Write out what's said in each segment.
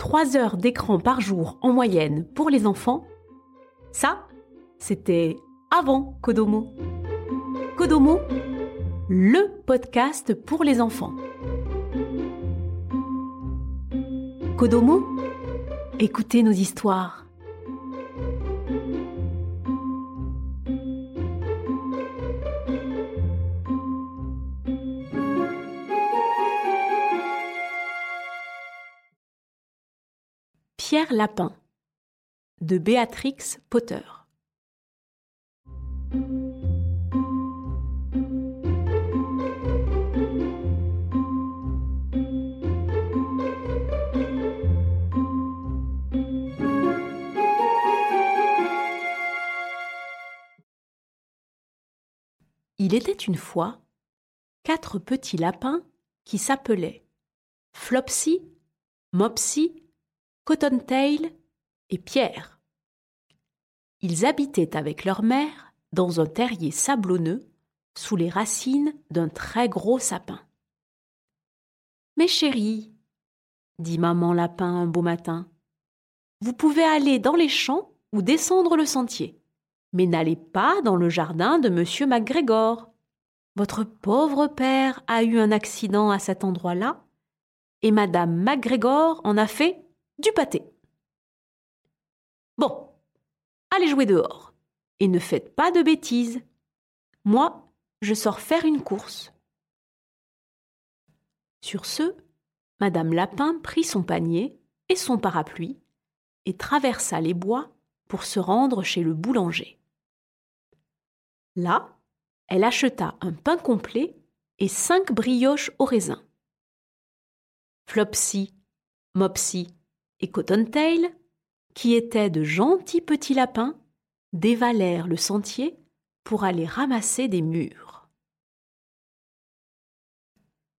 3 heures d'écran par jour en moyenne pour les enfants, ça, c'était avant Kodomo. Kodomo, le podcast pour les enfants. Kodomo, écoutez nos histoires. De Béatrix Potter. Il était une fois quatre petits lapins qui s'appelaient Flopsy, Mopsy, Cottontail et Pierre. Ils habitaient avec leur mère dans un terrier sablonneux sous les racines d'un très gros sapin. Mes chéris, dit maman lapin un beau matin, vous pouvez aller dans les champs ou descendre le sentier, mais n'allez pas dans le jardin de monsieur MacGregor. Votre pauvre père a eu un accident à cet endroit-là, et madame MacGregor en a fait du pâté. Bon, allez jouer dehors, et ne faites pas de bêtises. Moi, je sors faire une course. Sur ce, Madame Lapin prit son panier et son parapluie et traversa les bois pour se rendre chez le boulanger. Là, elle acheta un pain complet et cinq brioches au raisin. Flopsy, Mopsy et Cottontail, qui étaient de gentils petits lapins, dévalèrent le sentier pour aller ramasser des mûres.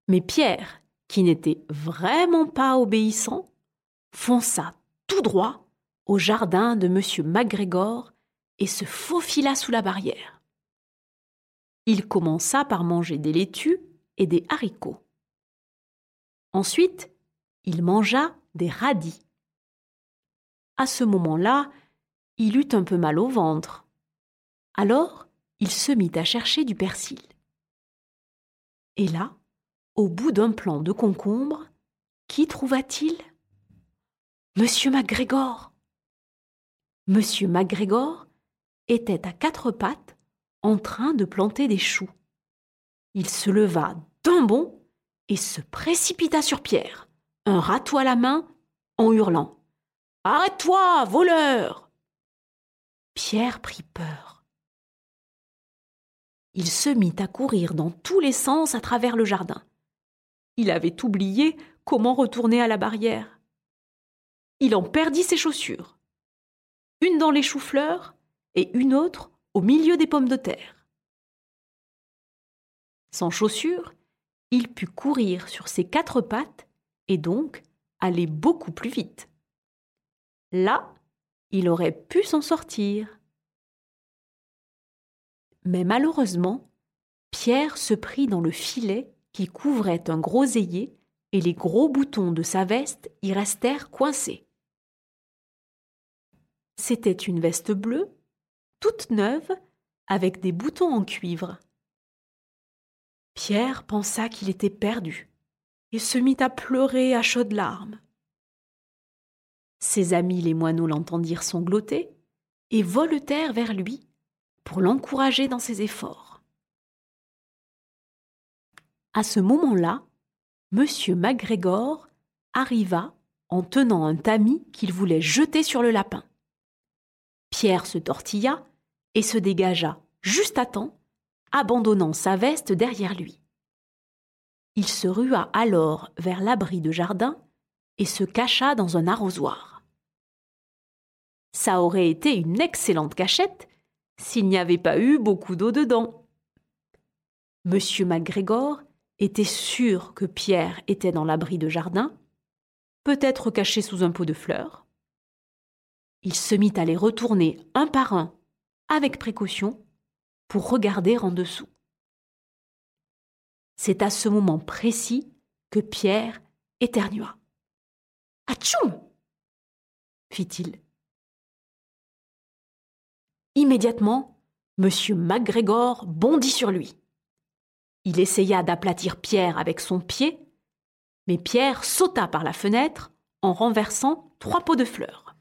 Mais Pierre, qui n'était vraiment pas obéissant, fonça tout droit au jardin de M. MacGregor et se faufila sous la barrière. Il commença par manger des laitues et des haricots. Ensuite, il mangea des radis. À ce moment-là, il eut un peu mal au ventre. Alors, il se mit à chercher du persil. Et là, au bout d'un plant de concombre, qui trouva-t-il? Monsieur MacGregor. Monsieur MacGregor était à quatre pattes en train de planter des choux. Il se leva d'un bond et se précipita sur Pierre, un râteau à la main, en hurlant Arrête-toi, voleur Pierre prit peur. Il se mit à courir dans tous les sens à travers le jardin. Il avait oublié comment retourner à la barrière. Il en perdit ses chaussures. Une dans les choux-fleurs et une autre au milieu des pommes de terre. Sans chaussures, il put courir sur ses quatre pattes et donc aller beaucoup plus vite. Là, il aurait pu s'en sortir. Mais malheureusement, Pierre se prit dans le filet qui couvrait un groseillier et les gros boutons de sa veste y restèrent coincés. C'était une veste bleue, toute neuve, avec des boutons en cuivre. Pierre pensa qu'il était perdu et se mit à pleurer à chaudes larmes. Ses amis les moineaux l'entendirent sangloter et voletèrent vers lui pour l'encourager dans ses efforts. À ce moment-là, M. MacGregor arriva en tenant un tamis qu'il voulait jeter sur le lapin. Pierre se tortilla et se dégagea juste à temps, abandonnant sa veste derrière lui. Il se rua alors vers l'abri de jardin et se cacha dans un arrosoir. Ça aurait été une excellente cachette s'il n'y avait pas eu beaucoup d'eau dedans. Monsieur MacGregor était sûr que Pierre était dans l'abri de jardin, peut-être caché sous un pot de fleurs. Il se mit à les retourner un par un, avec précaution, pour regarder en dessous. C'est à ce moment précis que Pierre éternua. Atchoum fit-il. Immédiatement, M. MacGregor bondit sur lui. Il essaya d'aplatir Pierre avec son pied, mais Pierre sauta par la fenêtre en renversant trois pots de fleurs.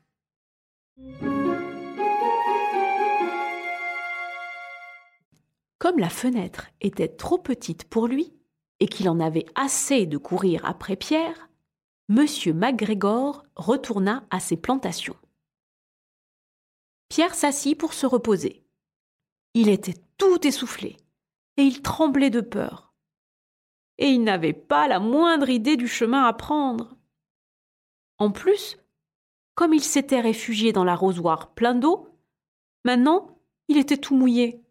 Comme la fenêtre était trop petite pour lui et qu'il en avait assez de courir après Pierre, M. MacGregor retourna à ses plantations. Pierre s'assit pour se reposer. Il était tout essoufflé et il tremblait de peur. Et il n'avait pas la moindre idée du chemin à prendre. En plus, comme il s'était réfugié dans l'arrosoir plein d'eau, maintenant il était tout mouillé.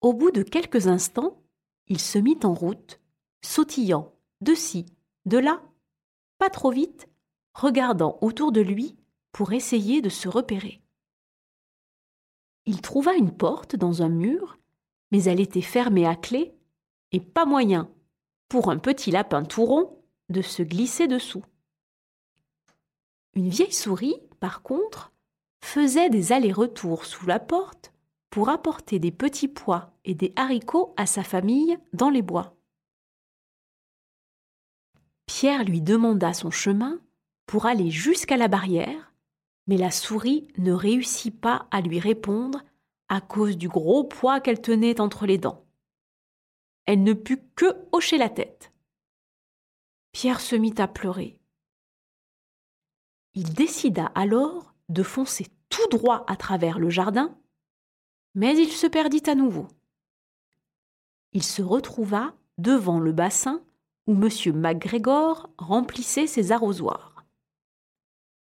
Au bout de quelques instants, il se mit en route, sautillant de ci, de là, pas trop vite, regardant autour de lui pour essayer de se repérer. Il trouva une porte dans un mur, mais elle était fermée à clé et pas moyen, pour un petit lapin tout rond, de se glisser dessous. Une vieille souris, par contre, faisait des allers-retours sous la porte pour apporter des petits pois et des haricots à sa famille dans les bois. Pierre lui demanda son chemin pour aller jusqu'à la barrière, mais la souris ne réussit pas à lui répondre à cause du gros poids qu'elle tenait entre les dents. Elle ne put que hocher la tête. Pierre se mit à pleurer. Il décida alors de foncer tout droit à travers le jardin mais il se perdit à nouveau. Il se retrouva devant le bassin où M. MacGregor remplissait ses arrosoirs.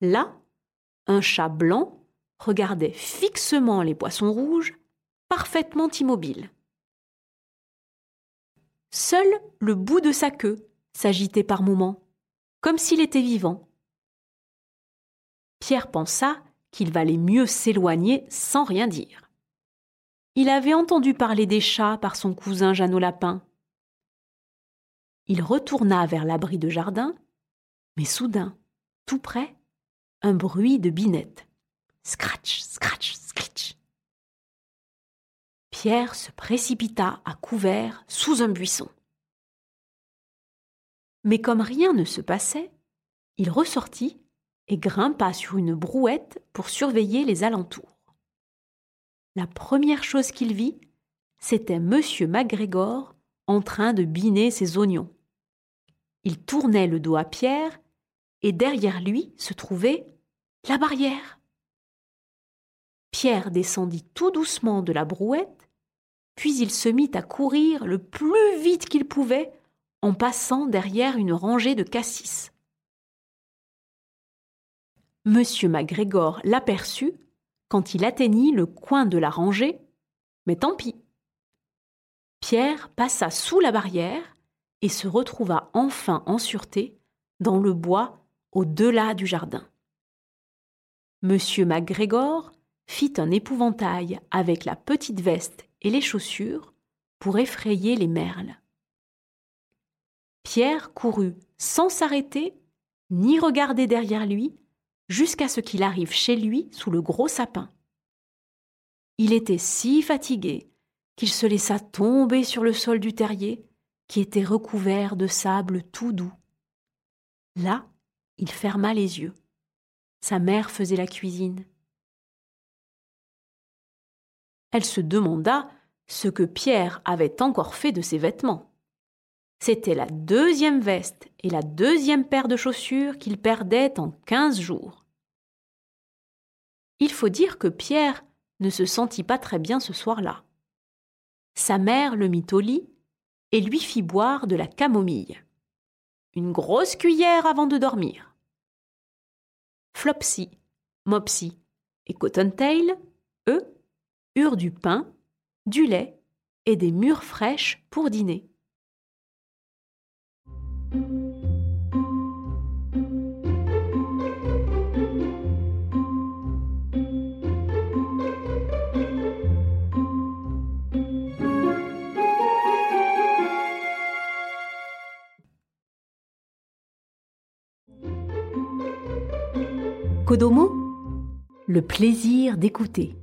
Là, un chat blanc regardait fixement les poissons rouges, parfaitement immobiles. Seul le bout de sa queue s'agitait par moments, comme s'il était vivant. Pierre pensa qu'il valait mieux s'éloigner sans rien dire. Il avait entendu parler des chats par son cousin Jeannot Lapin. Il retourna vers l'abri de jardin, mais soudain, tout près, un bruit de binette. Scratch, scratch, scritch. Pierre se précipita à couvert sous un buisson. Mais comme rien ne se passait, il ressortit et grimpa sur une brouette pour surveiller les alentours la première chose qu'il vit, c'était Monsieur MacGregor en train de biner ses oignons. Il tournait le dos à Pierre, et derrière lui se trouvait la barrière. Pierre descendit tout doucement de la brouette, puis il se mit à courir le plus vite qu'il pouvait en passant derrière une rangée de cassis. Monsieur MacGregor l'aperçut quand il atteignit le coin de la rangée, mais tant pis. Pierre passa sous la barrière et se retrouva enfin en sûreté dans le bois au-delà du jardin. Monsieur MacGregor fit un épouvantail avec la petite veste et les chaussures pour effrayer les merles. Pierre courut sans s'arrêter ni regarder derrière lui jusqu'à ce qu'il arrive chez lui sous le gros sapin. Il était si fatigué qu'il se laissa tomber sur le sol du terrier, qui était recouvert de sable tout doux. Là, il ferma les yeux. Sa mère faisait la cuisine. Elle se demanda ce que Pierre avait encore fait de ses vêtements. C'était la deuxième veste et la deuxième paire de chaussures qu'il perdait en quinze jours. Il faut dire que Pierre ne se sentit pas très bien ce soir-là. Sa mère le mit au lit et lui fit boire de la camomille. Une grosse cuillère avant de dormir. Flopsy, Mopsy et Cottontail, eux, eurent du pain, du lait et des mûres fraîches pour dîner. Kodomo, le plaisir d'écouter.